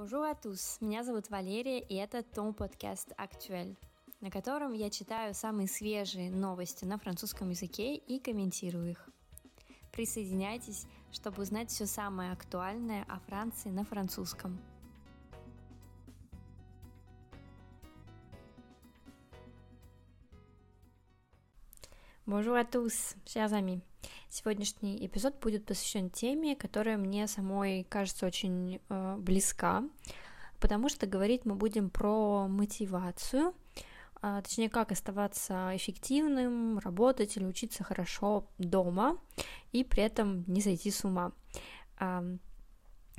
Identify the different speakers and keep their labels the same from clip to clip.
Speaker 1: Bonjour à tous, меня зовут Валерия, и это Том подкаст «Актуэль», на котором я читаю самые свежие новости на французском языке и комментирую их. Присоединяйтесь, чтобы узнать все самое актуальное о Франции на французском. Bonjour à tous, chers amis. Сегодняшний эпизод будет посвящен теме, которая мне самой кажется очень э, близка, потому что говорить мы будем про мотивацию, а, точнее, как оставаться эффективным, работать или учиться хорошо дома и при этом не зайти с ума. А,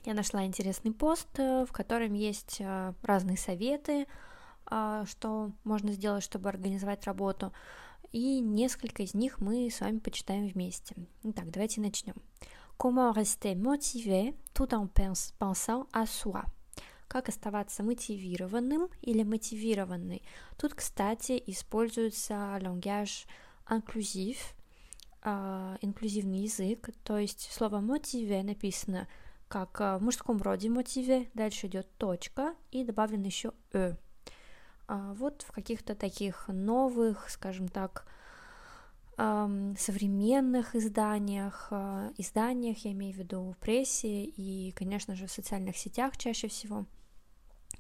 Speaker 1: я нашла интересный пост, э, в котором есть э, разные советы, а, что можно сделать, чтобы организовать работу и несколько из них мы с вами почитаем вместе. Итак, давайте начнем. Comment rester motivé tout en pensant à soi? Как оставаться мотивированным или мотивированной? Тут, кстати, используется langage инклюзив, э, инклюзивный язык, то есть слово мотиве написано как в мужском роде мотиве, дальше идет точка и добавлен еще э. А, вот в каких-то таких новых, скажем так, современных изданиях, а, изданиях, я имею в виду в прессе и, конечно же, в социальных сетях чаще всего.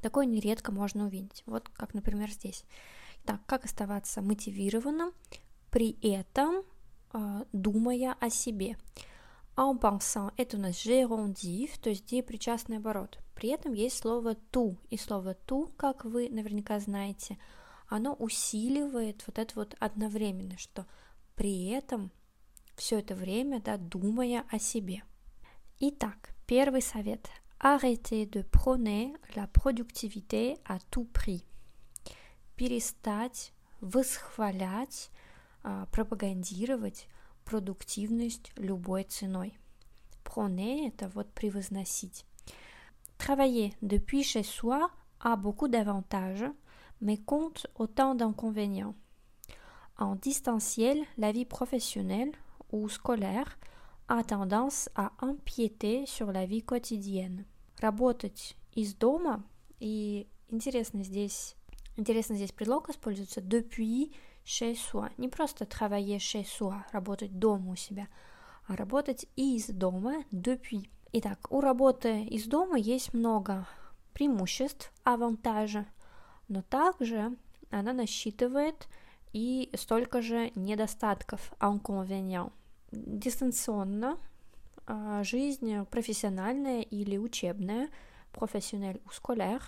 Speaker 1: Такое нередко можно увидеть. Вот как, например, здесь. Так, как оставаться мотивированным, при этом э, думая о себе. En pensant – это у нас gérondif, то есть депричастный оборот. При этом есть слово «ту», и слово «ту», как вы наверняка знаете, оно усиливает вот это вот одновременно, что при этом все это время, да, думая о себе. Итак, первый совет. Arrêtez de prôner la productivité à tout prix. Перестать восхвалять, а, пропагандировать продуктивность любой ценой. Prôner – это вот превозносить. Travailler depuis chez soi a beaucoup d'avantages, mais compte autant d'inconvénients. En distanciel, la vie professionnelle ou scolaire a tendance à empiéter sur la vie quotidienne. Работать из дома, и интересно здесь, интересно здесь предлог используется depuis chez soi. Не просто travailler chez soi, работать дома у себя, а работать из дома depuis. Итак, у работы из дома есть много преимуществ, авантажа, но также она насчитывает и столько же недостатков, inconvénients. Дистанционно а, жизнь профессиональная или учебная, профессиональ ou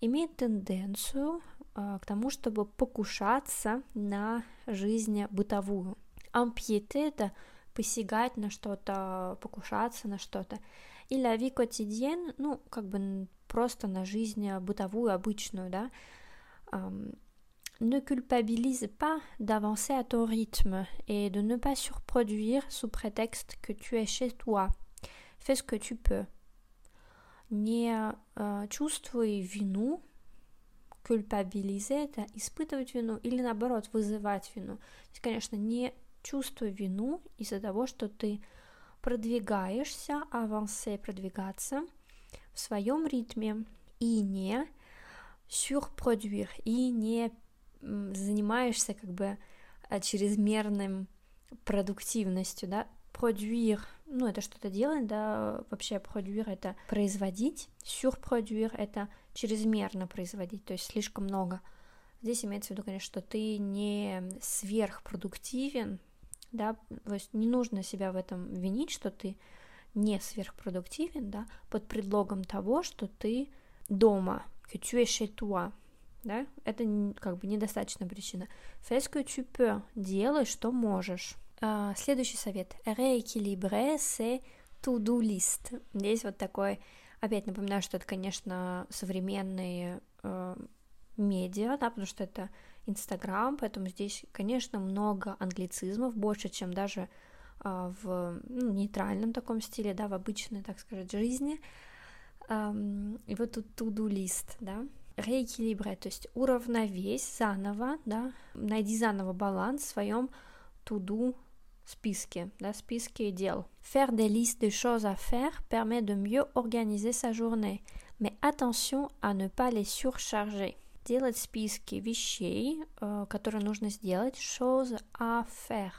Speaker 1: имеет тенденцию а, к тому, чтобы покушаться на жизнь бытовую. Ампьете – это посягать на что-то, покушаться на что-то. И la vie quotidienne, ну, как бы просто на жизнь бытовую, обычную, да, ne culpabilise pas d'avancer à ton rythme et de ne pas surproduire sous prétexte que tu es chez toi. Fais ce que tu peux. Не uh, чувствуй вину, culpabiliser это испытывать вину или наоборот вызывать вину. То есть, конечно, не чувствуй вину из-за того, что ты продвигаешься, авансе, продвигаться в своем ритме и не surproduire, и не занимаешься как бы э, чрезмерным продуктивностью, да, produire, ну, это что-то делать, да, вообще produire — это производить, surproduire — это чрезмерно производить, то есть слишком много. Здесь имеется в виду, конечно, что ты не сверхпродуктивен, да, то есть не нужно себя в этом винить, что ты не сверхпродуктивен, да, под предлогом того, что ты дома, que tu да, это как бы недостаточная причина. Fais ce que делай, что можешь. А, следующий совет. Rééquilibrer, c'est to-do. Здесь вот такой, опять напоминаю, что это, конечно, современные э, медиа, да, потому что это Инстаграм, поэтому здесь, конечно, много англицизмов, больше, чем даже э, в ну, нейтральном таком стиле, да, в обычной, так сказать, жизни. И вот тут to-do лист, да, реэкилибре, то есть уравновесь заново, да, найди заново баланс в своем to-do списке, да, списке дел. Faire des listes de choses à faire permet de mieux organiser sa journée. mais attention à ne pas les surcharger. Делать списки вещей, э, которые нужно сделать, choses à faire.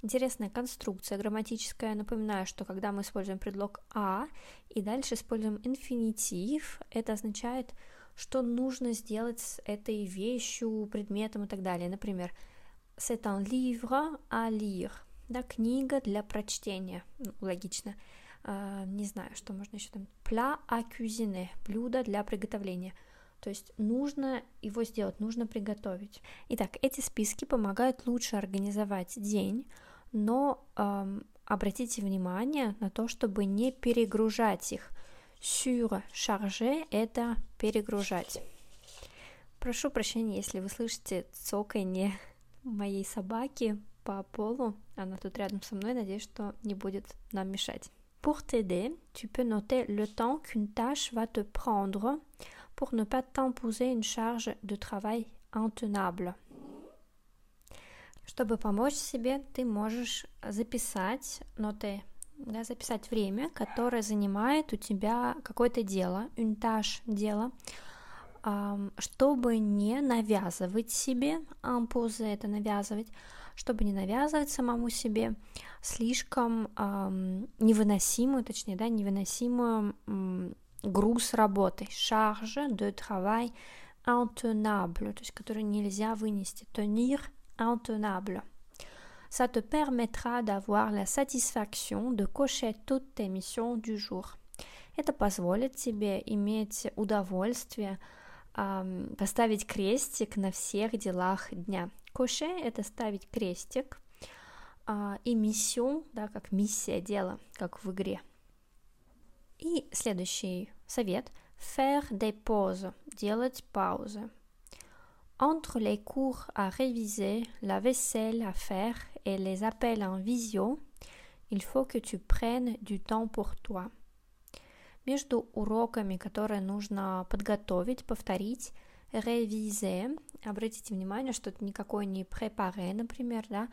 Speaker 1: Интересная конструкция грамматическая. Напоминаю, что когда мы используем предлог «а» и дальше используем инфинитив, это означает, что нужно сделать с этой вещью, предметом и так далее. Например, c'est un livre à lire. Да, книга для прочтения. Ну, логично. Uh, не знаю, что можно еще там. Plat à. Блюдо для приготовления. То есть нужно его сделать, нужно приготовить. Итак, эти списки помогают лучше организовать день, но эм, обратите внимание на то, чтобы не перегружать их. Sur charger – это перегружать. Прошу прощения, если вы слышите цоканье моей собаки по полу. Она тут рядом со мной, надеюсь, что не будет нам мешать. Pour t'aider, tu peux noter le temps qu'une tâche va te prendre pour ne pas t'imposer une charge de travail intenable. Чтобы помочь себе, ты можешь записать ноты, да, записать время, которое занимает у тебя какое-то дело, tâche, дело, чтобы не навязывать себе, imposer это навязывать, чтобы не навязывать самому себе слишком невыносимую, точнее, да, невыносимую груз работы, charge de travail intenable, то есть который нельзя вынести, tenir intenable. Ça te permettra d'avoir la satisfaction de cocher toutes tes missions du jour. Это позволит тебе иметь удовольствие э, поставить крестик на всех делах дня. Коше – это ставить крестик, э, и миссион, да, как миссия дела, как в игре – и следующий совет – faire des pauses, делать паузы. Entre les cours à réviser, la vaisselle à faire et les appels en visio, il faut que tu prennes du temps pour toi. Между уроками, которые нужно подготовить, повторить, réviser, обратите внимание, что это никакой не préparer, например, да,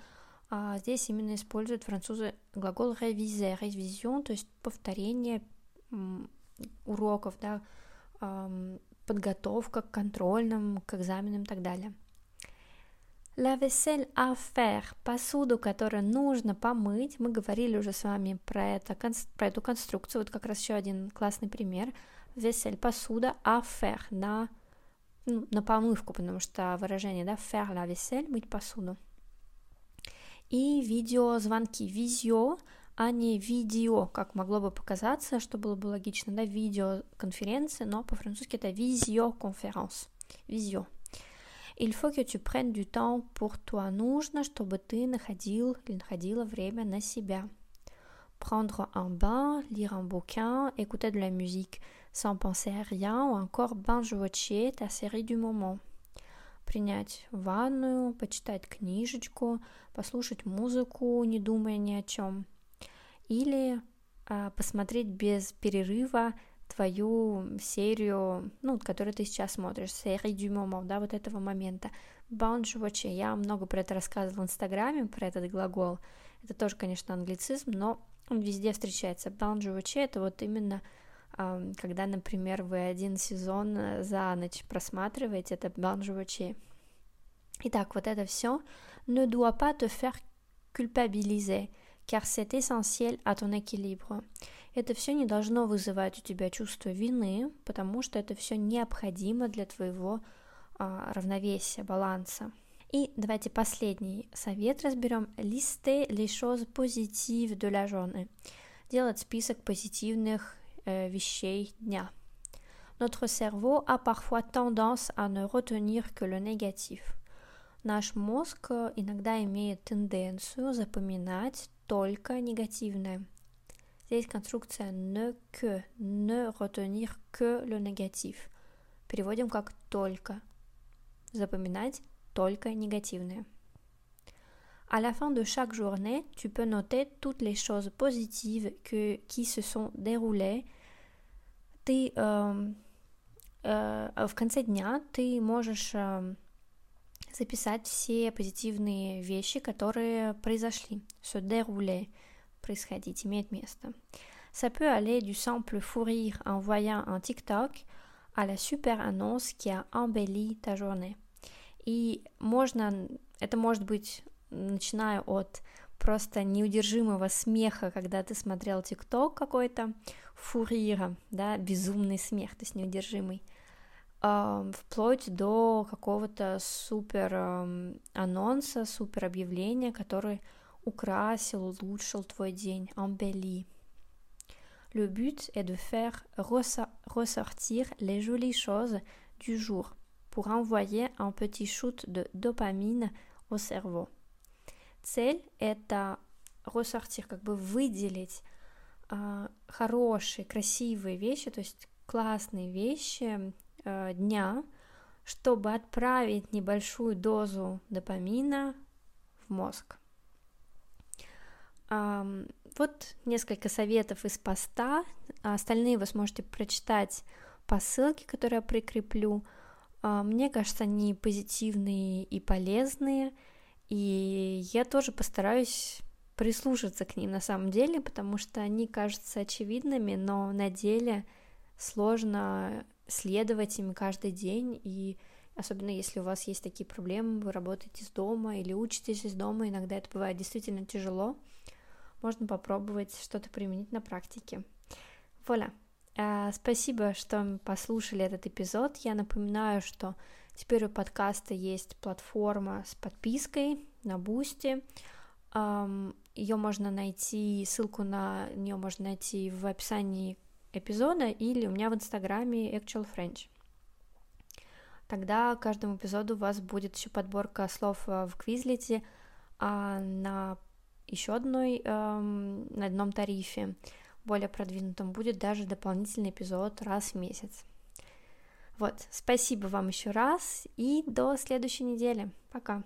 Speaker 1: а здесь именно используют французы глагол réviser, révision, то есть повторение, уроков, да, подготовка к контрольным, к экзаменам и так далее. La vaisselle à faire, посуду, которую нужно помыть. Мы говорили уже с вами про, это, про эту конструкцию. Вот как раз еще один классный пример. Vaisselle, посуда, à faire, на, ну, на помывку, потому что выражение, да, faire la vaisselle, мыть посуду. И видеозвонки. Визио а не видео, как могло бы показаться, что было бы логично, да, видеоконференции, но по-французски это визиоконференц, визио. Il faut que tu prennes du temps pour toi. Нужно, чтобы ты находил или находила время на себя. Prendre un bain, lire un bouquin, écouter de la musique sans penser à rien ou encore binge-watcher ta série du moment. Принять ванную, почитать книжечку, послушать музыку, не думая ни о чем – или а, посмотреть без перерыва твою серию, ну, которую ты сейчас смотришь, серию du да, вот этого момента. Bounce watch, я много про это рассказывала в Инстаграме, про этот глагол. Это тоже, конечно, англицизм, но он везде встречается. Bounce watch это вот именно когда, например, вы один сезон за ночь просматриваете, это bounce watch. Итак, вот это все ne doit pas te faire culpabiliser car c'est essentiel à ton équilibre. Это все не должно вызывать у тебя чувство вины, потому что это все необходимо для твоего а, равновесия, баланса. И давайте последний совет разберем. Lister les choses positives de la journée. Делать список позитивных э, вещей дня. Notre cerveau a parfois tendance à ne retenir que le négatif. Наш мозг иногда имеет тенденцию запоминать только негативное. Здесь конструкция ne que, ne retenir que le négatif. Переводим как только. Запоминать только негативное. À la fin de chaque journée, tu peux noter toutes les choses positives que, qui se sont déroulées. Ты э, э, в конце дня ты можешь э, записать все позитивные вещи, которые произошли. Se dérouler, происходить, имеет место. Ça peut aller du simple fou rire en voyant un TikTok à la super annonce qui a embelli ta journée. И можно, это может быть, начиная от просто неудержимого смеха, когда ты смотрел ТикТок какой-то, фурира, да, безумный смех, то есть неудержимый, вплоть до какого-то супер анонса, супер объявления, который украсил, улучшил твой день, embelli. Le but est de faire ressortir les jolies choses du jour pour envoyer un petit shoot de dopamine au cerveau. Цель – это ressortir, как бы выделить э, хорошие, красивые вещи, то есть классные вещи дня, чтобы отправить небольшую дозу допамина в мозг. Э, вот несколько советов из поста, остальные вы сможете прочитать по ссылке, которую я прикреплю. Мне кажется, они позитивные и полезные – и я тоже постараюсь прислушаться к ним на самом деле, потому что они кажутся очевидными, но на деле сложно следовать им каждый день, и особенно если у вас есть такие проблемы, вы работаете из дома или учитесь из дома, иногда это бывает действительно тяжело, можно попробовать что-то применить на практике. Вуаля. Спасибо, что послушали этот эпизод. Я напоминаю, что Теперь у подкаста есть платформа с подпиской на Boosty. Ее можно найти, ссылку на нее можно найти в описании эпизода или у меня в инстаграме Actual French. Тогда каждому эпизоду у вас будет еще подборка слов э, в Квизлете, а на еще одной, эм, на одном тарифе, более продвинутом, будет даже дополнительный эпизод раз в месяц. Вот, спасибо вам еще раз и до следующей недели. Пока.